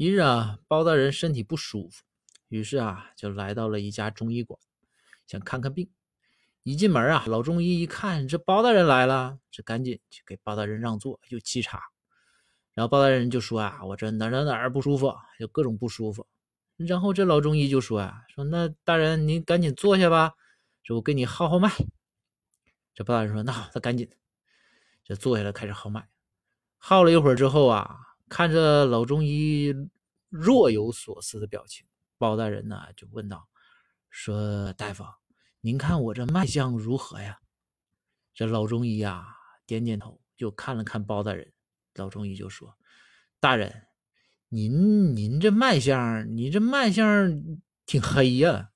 一日啊，包大人身体不舒服，于是啊，就来到了一家中医馆，想看看病。一进门啊，老中医一看这包大人来了，这赶紧就给包大人让座，又沏茶。然后包大人就说啊，我这哪哪哪儿不舒服，就各种不舒服。然后这老中医就说啊，说那大人您赶紧坐下吧，说我给你号号脉。这包大人说那好，那赶紧就坐下来开始号脉。号了一会儿之后啊。看着老中医若有所思的表情，包大人呢就问道：“说大夫，您看我这脉象如何呀？”这老中医啊点点头，就看了看包大人。老中医就说：“大人，您您这脉象，你这脉象挺黑呀。”